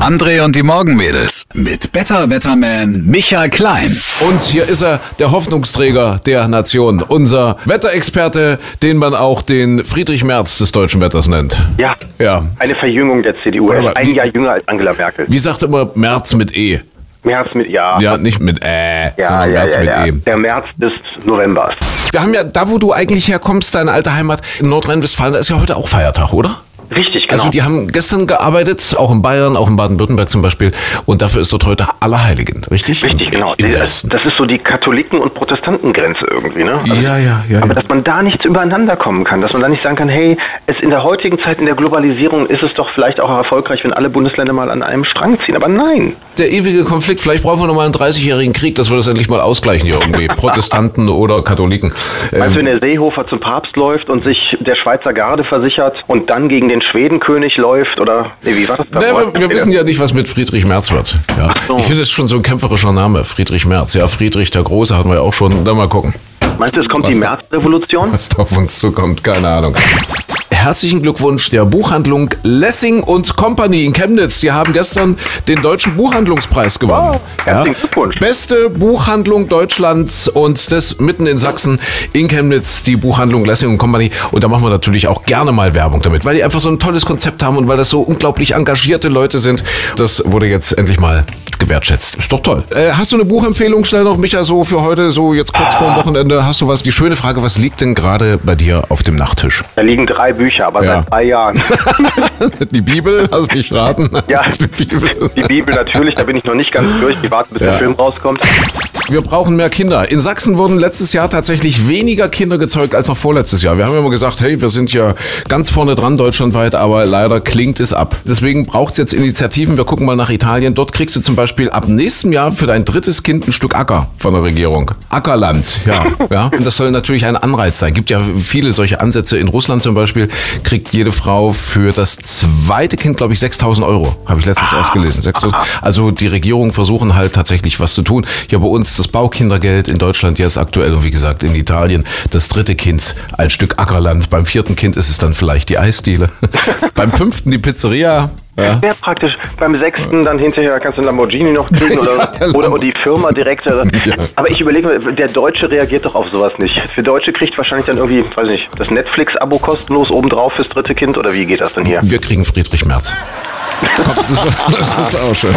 André und die Morgenmädels mit Better Wetterman Michael Klein. Und hier ist er, der Hoffnungsträger der Nation, unser Wetterexperte, den man auch den Friedrich Merz des deutschen Wetters nennt. Ja, Ja. eine Verjüngung der CDU. Er ist ein wie- Jahr jünger als Angela Merkel. Wie sagt immer Merz mit E? März mit Ja. Ja, nicht mit Äh, ja, sondern ja, Merz ja, mit ja. E. Der März des Novembers. Wir haben ja, da wo du eigentlich herkommst, deine alte Heimat in Nordrhein-Westfalen, da ist ja heute auch Feiertag, oder? Richtig, genau. Also die haben gestern gearbeitet, auch in Bayern, auch in Baden-Württemberg zum Beispiel. Und dafür ist dort heute Allerheiligen, richtig? Richtig, genau. Im Westen. Das ist so die Katholiken- und Protestantengrenze irgendwie, ne? Also, Ja, ja, ja, Aber ja. dass man da nicht übereinander kommen kann, dass man da nicht sagen kann, hey, es in der heutigen Zeit in der Globalisierung ist es doch vielleicht auch erfolgreich, wenn alle Bundesländer mal an einem Strang ziehen. Aber nein. Der ewige Konflikt, vielleicht brauchen wir nochmal einen 30-jährigen Krieg, dass wir das endlich mal ausgleichen hier irgendwie. Protestanten oder Katholiken. Also Ähm, wenn der Seehofer zum Papst läuft und sich der Schweizer Garde versichert und dann gegen den Schwedenkönig läuft oder nee, wie war das? Ne, wir, wir wissen ja nicht, was mit Friedrich Merz wird. Ja. so. Ich finde es schon so ein kämpferischer Name, Friedrich Merz. Ja, Friedrich der Große hatten wir ja auch schon. Dann mal gucken, Meinst du, es kommt Was die Märzrevolution? was auf uns zukommt. Keine Ahnung. Herzlichen Glückwunsch der Buchhandlung Lessing und Company in Chemnitz. Die haben gestern den deutschen Buchhandlungspreis gewonnen. Wow, herzlichen Glückwunsch. Beste Buchhandlung Deutschlands und das mitten in Sachsen in Chemnitz, die Buchhandlung Lessing und Company. Und da machen wir natürlich auch gerne mal Werbung damit, weil die einfach so ein tolles Konzept haben und weil das so unglaublich engagierte Leute sind. Das wurde jetzt endlich mal gewertschätzt. Ist doch toll. Äh, hast du eine Buchempfehlung schnell noch, Micha, so für heute, so jetzt kurz vor dem Wochenende? Hast du was? Die schöne Frage, was liegt denn gerade bei dir auf dem Nachttisch? Da liegen drei Bücher, aber Ja. seit drei Jahren. Die Bibel, hast du mich raten? Ja, Die Bibel. die Bibel natürlich, da bin ich noch nicht ganz durch. Die warten, bis Ja. der Film rauskommt. Wir brauchen mehr Kinder. In Sachsen wurden letztes Jahr tatsächlich weniger Kinder gezeugt als noch vorletztes Jahr. Wir haben ja immer gesagt, hey, wir sind ja ganz vorne dran deutschlandweit, aber leider klingt es ab. Deswegen braucht es jetzt Initiativen. Wir gucken mal nach Italien. Dort kriegst du zum Beispiel ab nächstem Jahr für dein drittes Kind ein Stück Acker von der Regierung. Ackerland, ja. ja. Und das soll natürlich ein Anreiz sein. Gibt ja viele solche Ansätze. In Russland zum Beispiel kriegt jede Frau für das zweite Kind, glaube ich, 6000 Euro. Habe ich letztens ausgelesen. 6000. Also die Regierungen versuchen halt tatsächlich was zu tun. Ja, bei uns das Baukindergeld in Deutschland jetzt aktuell und wie gesagt in Italien das dritte Kind ein Stück Ackerland. Beim vierten Kind ist es dann vielleicht die Eisdiele. Beim fünften die Pizzeria. Ja. Sehr praktisch. Beim sechsten dann hinterher kannst du einen Lamborghini noch kriegen Ja, oder, der oder die Firma direkt. Also. Ja. Aber ich überlege mir, der Deutsche reagiert doch auf sowas nicht. Für Deutsche kriegt wahrscheinlich dann irgendwie, weiß nicht, das Netflix-Abo kostenlos obendrauf fürs dritte Kind oder wie geht das denn hier? Wir kriegen Friedrich Merz. Das ist auch schön.